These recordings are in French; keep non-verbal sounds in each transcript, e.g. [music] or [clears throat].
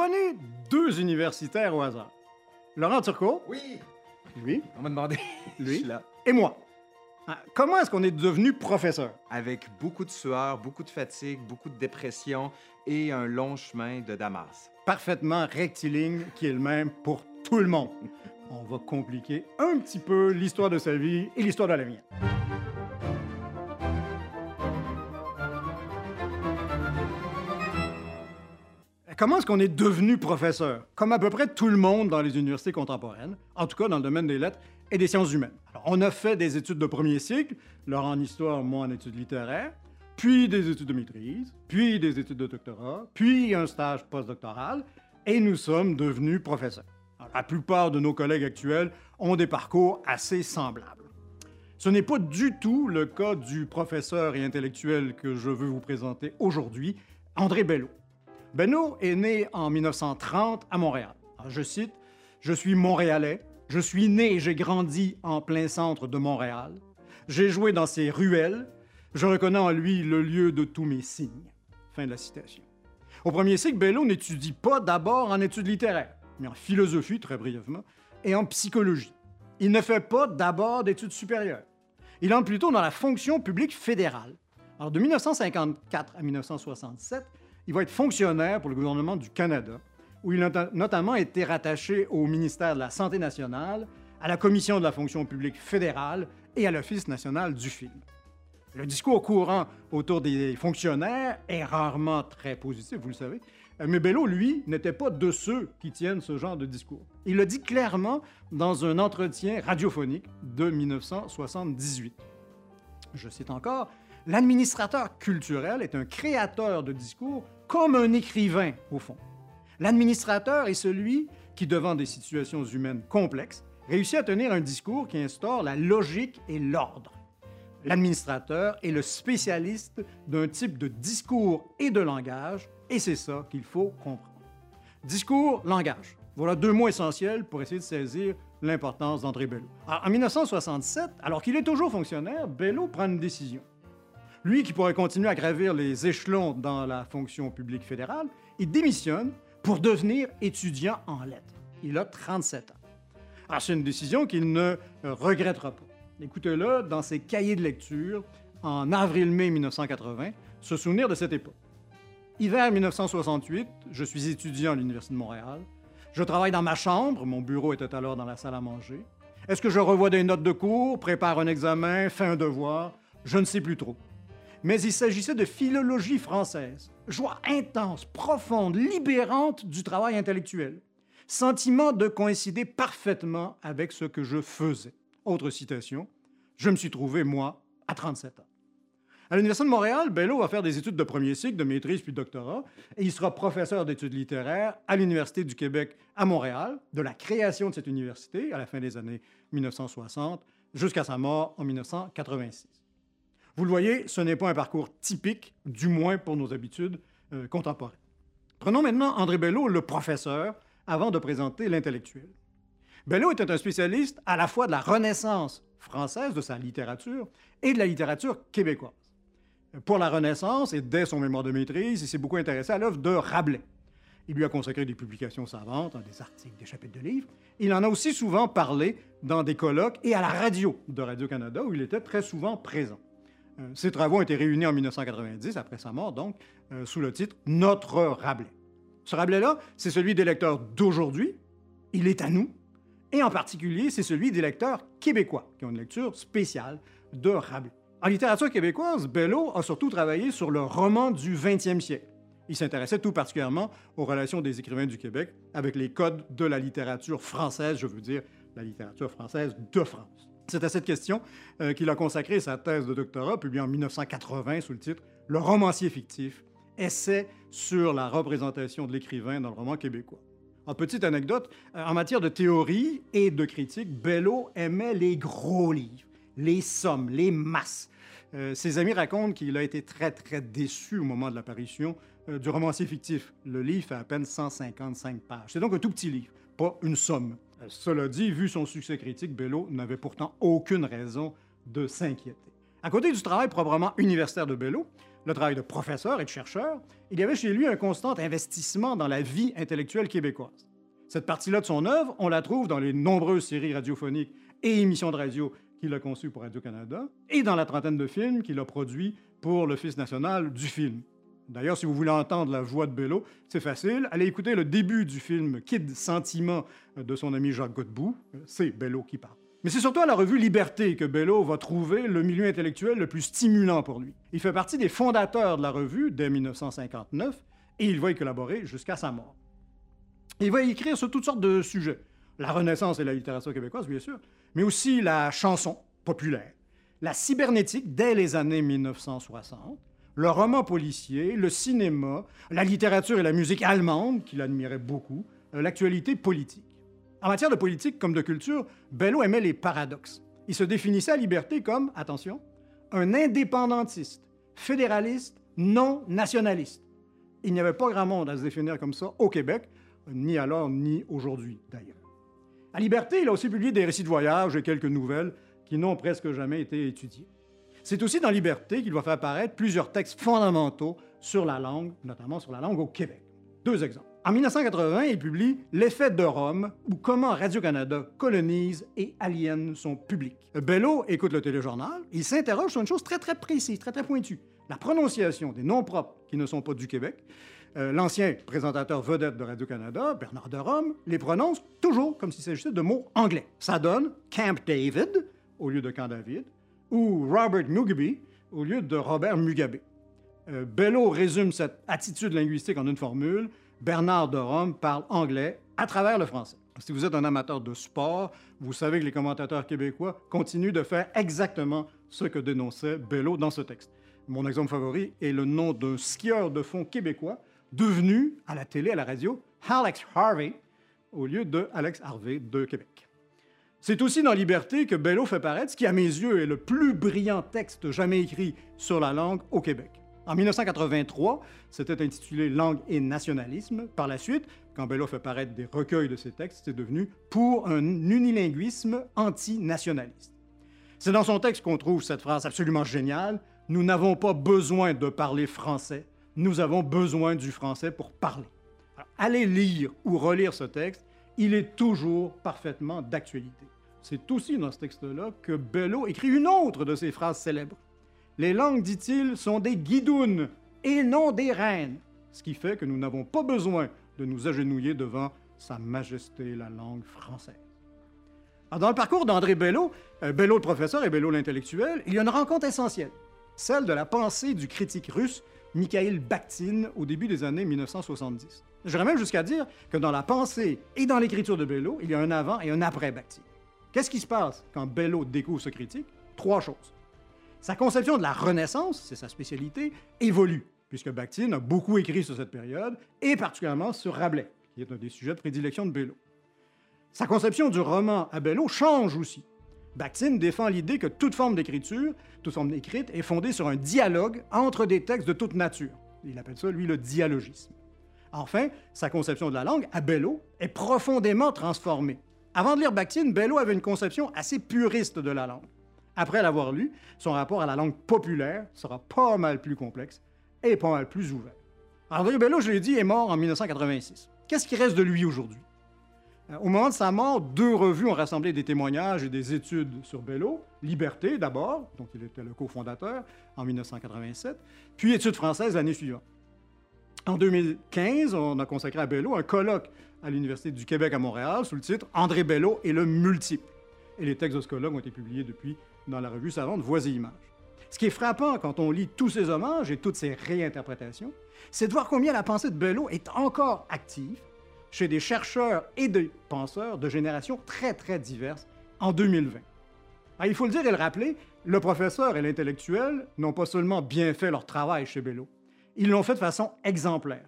Prenez deux universitaires au hasard. Laurent Turcot, Oui, lui, on m'a demandé. Lui? Je suis là. et moi. Ah, Comment est-ce qu'on est devenu professeur? Avec beaucoup de sueur, beaucoup de fatigue, beaucoup de dépression et un long chemin de Damas. Parfaitement rectiligne qui est le même pour tout le monde. On va compliquer un petit peu l'histoire de sa vie et l'histoire de la mienne. Comment est-ce qu'on est devenu professeur? Comme à peu près tout le monde dans les universités contemporaines, en tout cas dans le domaine des lettres et des sciences humaines. Alors, on a fait des études de premier cycle, Laurent en histoire, moi en études littéraires, puis des études de maîtrise, puis des études de doctorat, puis un stage postdoctoral, et nous sommes devenus professeurs. La plupart de nos collègues actuels ont des parcours assez semblables. Ce n'est pas du tout le cas du professeur et intellectuel que je veux vous présenter aujourd'hui, André Bello. Bello est né en 1930 à Montréal. Alors, je cite Je suis montréalais, je suis né et j'ai grandi en plein centre de Montréal. J'ai joué dans ses ruelles, je reconnais en lui le lieu de tous mes signes. Fin de la citation. Au premier cycle, Bello n'étudie pas d'abord en études littéraires, mais en philosophie, très brièvement, et en psychologie. Il ne fait pas d'abord d'études supérieures. Il entre plutôt dans la fonction publique fédérale. Alors, de 1954 à 1967, il va être fonctionnaire pour le gouvernement du Canada, où il a notamment été rattaché au ministère de la Santé nationale, à la Commission de la fonction publique fédérale et à l'Office national du film. Le discours courant autour des fonctionnaires est rarement très positif, vous le savez, mais Bello, lui, n'était pas de ceux qui tiennent ce genre de discours. Il le dit clairement dans un entretien radiophonique de 1978. Je cite encore, L'administrateur culturel est un créateur de discours comme un écrivain, au fond. L'administrateur est celui qui, devant des situations humaines complexes, réussit à tenir un discours qui instaure la logique et l'ordre. L'administrateur est le spécialiste d'un type de discours et de langage, et c'est ça qu'il faut comprendre. Discours, langage. Voilà deux mots essentiels pour essayer de saisir l'importance d'André Bello. En 1967, alors qu'il est toujours fonctionnaire, Bello prend une décision. Lui qui pourrait continuer à gravir les échelons dans la fonction publique fédérale, il démissionne pour devenir étudiant en lettres. Il a 37 ans. Alors, c'est une décision qu'il ne euh, regrettera pas. Écoutez-le dans ses cahiers de lecture en avril-mai 1980, se souvenir de cette époque. Hiver 1968, je suis étudiant à l'Université de Montréal. Je travaille dans ma chambre, mon bureau était alors dans la salle à manger. Est-ce que je revois des notes de cours, prépare un examen, fais un devoir? Je ne sais plus trop. Mais il s'agissait de philologie française. Joie intense, profonde, libérante du travail intellectuel. Sentiment de coïncider parfaitement avec ce que je faisais. Autre citation, je me suis trouvé, moi, à 37 ans. À l'Université de Montréal, Bello va faire des études de premier cycle, de maîtrise puis de doctorat, et il sera professeur d'études littéraires à l'Université du Québec à Montréal, de la création de cette université à la fin des années 1960 jusqu'à sa mort en 1986. Vous le voyez, ce n'est pas un parcours typique, du moins pour nos habitudes euh, contemporaines. Prenons maintenant André Bello, le professeur, avant de présenter l'intellectuel. Bello était un spécialiste à la fois de la Renaissance française, de sa littérature, et de la littérature québécoise. Pour la Renaissance, et dès son mémoire de maîtrise, il s'est beaucoup intéressé à l'œuvre de Rabelais. Il lui a consacré des publications savantes, hein, des articles, des chapitres de livres. Il en a aussi souvent parlé dans des colloques et à la radio de Radio-Canada, où il était très souvent présent. Euh, Ses travaux ont été réunis en 1990, après sa mort, donc, euh, sous le titre Notre Rabelais. Ce Rabelais-là, c'est celui des lecteurs d'aujourd'hui, il est à nous, et en particulier, c'est celui des lecteurs québécois, qui ont une lecture spéciale de Rabelais. En littérature québécoise, Bello a surtout travaillé sur le roman du 20e siècle. Il s'intéressait tout particulièrement aux relations des écrivains du Québec avec les codes de la littérature française, je veux dire la littérature française de France. C'est à cette question euh, qu'il a consacré sa thèse de doctorat, publiée en 1980 sous le titre Le romancier fictif, essai sur la représentation de l'écrivain dans le roman québécois. En petite anecdote, euh, en matière de théorie et de critique, Bello aimait les gros livres, les sommes, les masses. Euh, ses amis racontent qu'il a été très, très déçu au moment de l'apparition du romancier fictif. Le livre fait à peine 155 pages. C'est donc un tout petit livre, une somme. Cela dit, vu son succès critique, Bello n'avait pourtant aucune raison de s'inquiéter. À côté du travail proprement universitaire de Bello, le travail de professeur et de chercheur, il y avait chez lui un constant investissement dans la vie intellectuelle québécoise. Cette partie-là de son œuvre, on la trouve dans les nombreuses séries radiophoniques et émissions de radio qu'il a conçues pour Radio-Canada et dans la trentaine de films qu'il a produits pour l'Office national du film. D'ailleurs, si vous voulez entendre la voix de Bello, c'est facile. Allez écouter le début du film Kid Sentiment de son ami Jacques Godbout. C'est Bello qui parle. Mais c'est surtout à la revue Liberté que Bello va trouver le milieu intellectuel le plus stimulant pour lui. Il fait partie des fondateurs de la revue dès 1959 et il va y collaborer jusqu'à sa mort. Il va y écrire sur toutes sortes de sujets. La Renaissance et la littérature québécoise, bien sûr, mais aussi la chanson populaire, la cybernétique dès les années 1960, le roman policier, le cinéma, la littérature et la musique allemande, qu'il admirait beaucoup, euh, l'actualité politique. En matière de politique comme de culture, Bello aimait les paradoxes. Il se définissait à liberté comme, attention, un indépendantiste, fédéraliste, non nationaliste. Il n'y avait pas grand monde à se définir comme ça au Québec, ni alors ni aujourd'hui d'ailleurs. À Liberté, il a aussi publié des récits de voyage et quelques nouvelles qui n'ont presque jamais été étudiées. C'est aussi dans Liberté qu'il va faire apparaître plusieurs textes fondamentaux sur la langue, notamment sur la langue au Québec. Deux exemples. En 1980, il publie L'effet de Rome, ou comment Radio-Canada colonise et aliène son public. Bello écoute le téléjournal, il s'interroge sur une chose très très précise, très très pointue, la prononciation des noms propres qui ne sont pas du Québec. Euh, l'ancien présentateur vedette de Radio-Canada, Bernard de Rome, les prononce toujours comme s'il s'agissait de mots anglais. Ça donne Camp David au lieu de Camp David, ou Robert Mugabe au lieu de Robert Mugabe. Euh, Bello résume cette attitude linguistique en une formule. Bernard de Rome parle anglais à travers le français. Si vous êtes un amateur de sport, vous savez que les commentateurs québécois continuent de faire exactement ce que dénonçait Bello dans ce texte. Mon exemple favori est le nom d'un skieur de fond québécois devenu, à la télé, à la radio, Alex Harvey, au lieu de Alex Harvey de Québec. C'est aussi dans Liberté que Bello fait paraître ce qui, à mes yeux, est le plus brillant texte jamais écrit sur la langue au Québec. En 1983, c'était intitulé Langue et nationalisme. Par la suite, quand Bello fait paraître des recueils de ses textes, c'est devenu Pour un unilinguisme antinationaliste. C'est dans son texte qu'on trouve cette phrase absolument géniale Nous n'avons pas besoin de parler français, nous avons besoin du français pour parler. allez lire ou relire ce texte, il est toujours parfaitement d'actualité. C'est aussi dans ce texte-là que Bello écrit une autre de ses phrases célèbres. Les langues, dit-il, sont des guidounes et non des reines, ce qui fait que nous n'avons pas besoin de nous agenouiller devant Sa Majesté la langue française. dans le parcours d'André Bello, euh, Bello le professeur et Bello l'intellectuel, il y a une rencontre essentielle, celle de la pensée du critique russe Mikhail Bakhtin au début des années 1970. J'irais même jusqu'à dire que dans la pensée et dans l'écriture de Bello, il y a un avant et un après Bakhtin. Qu'est-ce qui se passe quand Bello découvre ce critique? Trois choses. Sa conception de la Renaissance, c'est sa spécialité, évolue, puisque Bakhtin a beaucoup écrit sur cette période, et particulièrement sur Rabelais, qui est un des sujets de prédilection de Bello. Sa conception du roman à Bello change aussi. Bakhtin défend l'idée que toute forme d'écriture, toute forme écrite, est fondée sur un dialogue entre des textes de toute nature. Il appelle ça, lui, le dialogisme. Enfin, sa conception de la langue, à Bello, est profondément transformée. Avant de lire Bakhtin, Bello avait une conception assez puriste de la langue. Après l'avoir lu, son rapport à la langue populaire sera pas mal plus complexe et pas mal plus ouvert. André Bello, je l'ai dit, est mort en 1986. Qu'est-ce qui reste de lui aujourd'hui? Euh, au moment de sa mort, deux revues ont rassemblé des témoignages et des études sur Bello. Liberté, d'abord, dont il était le cofondateur en 1987, puis Études françaises l'année suivante. En 2015, on a consacré à Bello un colloque à l'Université du Québec à Montréal sous le titre André Bello et le multiple. Et les textes de ce colloque ont été publiés depuis dans la revue savante Voix et Images. Ce qui est frappant quand on lit tous ces hommages et toutes ces réinterprétations, c'est de voir combien la pensée de Bello est encore active chez des chercheurs et des penseurs de générations très, très diverses en 2020. Ah, il faut le dire et le rappeler, le professeur et l'intellectuel n'ont pas seulement bien fait leur travail chez Bello, ils l'ont fait de façon exemplaire.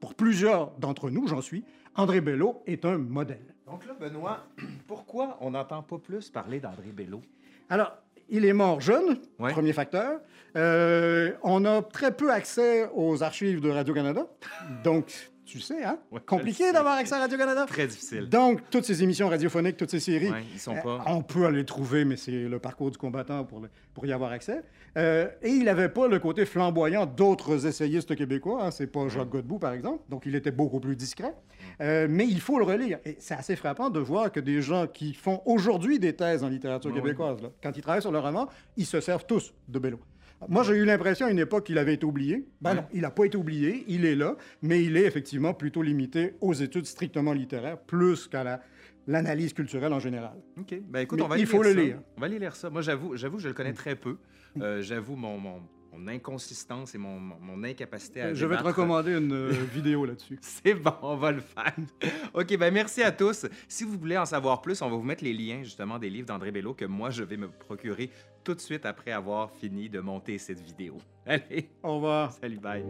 Pour plusieurs d'entre nous, j'en suis, André Bello est un modèle. Donc là, Benoît, [clears throat] pourquoi on n'entend pas plus parler d'André Bello? Alors, il est mort jeune, premier facteur. Euh, on a très peu accès aux archives de Radio-Canada. Donc, Tu sais, hein? Ouais, Compliqué d'avoir accès à Radio-Canada. Très difficile. Donc, toutes ces émissions radiophoniques, toutes ces séries, Ouais, ils sont euh, pas. on peut les trouver, mais c'est le parcours du combattant pour, le- pour y avoir accès. Euh, et il n'avait pas le côté flamboyant d'autres essayistes québécois. Hein. C'est pas Jacques Godbout, par exemple. Donc, il était beaucoup plus discret. Euh, mais il faut le relire. Et c'est assez frappant de voir que des gens qui font aujourd'hui des thèses en littérature québécoise, là, quand ils travaillent sur le roman, ils se servent tous de Bello. Moi, j'ai eu l'impression à une époque qu'il avait été oublié. Ben Ouais. non, il n'a pas été oublié, il est là, mais il est effectivement plutôt limité aux études strictement littéraires, plus qu'à la- l'analyse culturelle en général. OK. Ben écoute, on va il aller faut lire le lire. On va aller lire ça. Moi, j'avoue, j'avoue, je le connais très peu. Mm. Euh, j'avoue mon, mon, mon inconsistance et mon, incapacité à Je vais te recommander une euh, [laughs] vidéo là-dessus. C'est bon, on va le faire. OK, ben merci à tous. Si vous voulez en savoir plus, on va vous mettre les liens justement des livres d'André Bello que moi, je vais me procurer tout de suite après avoir fini de monter cette vidéo. [laughs] Allez, Au revoir. salut, bye.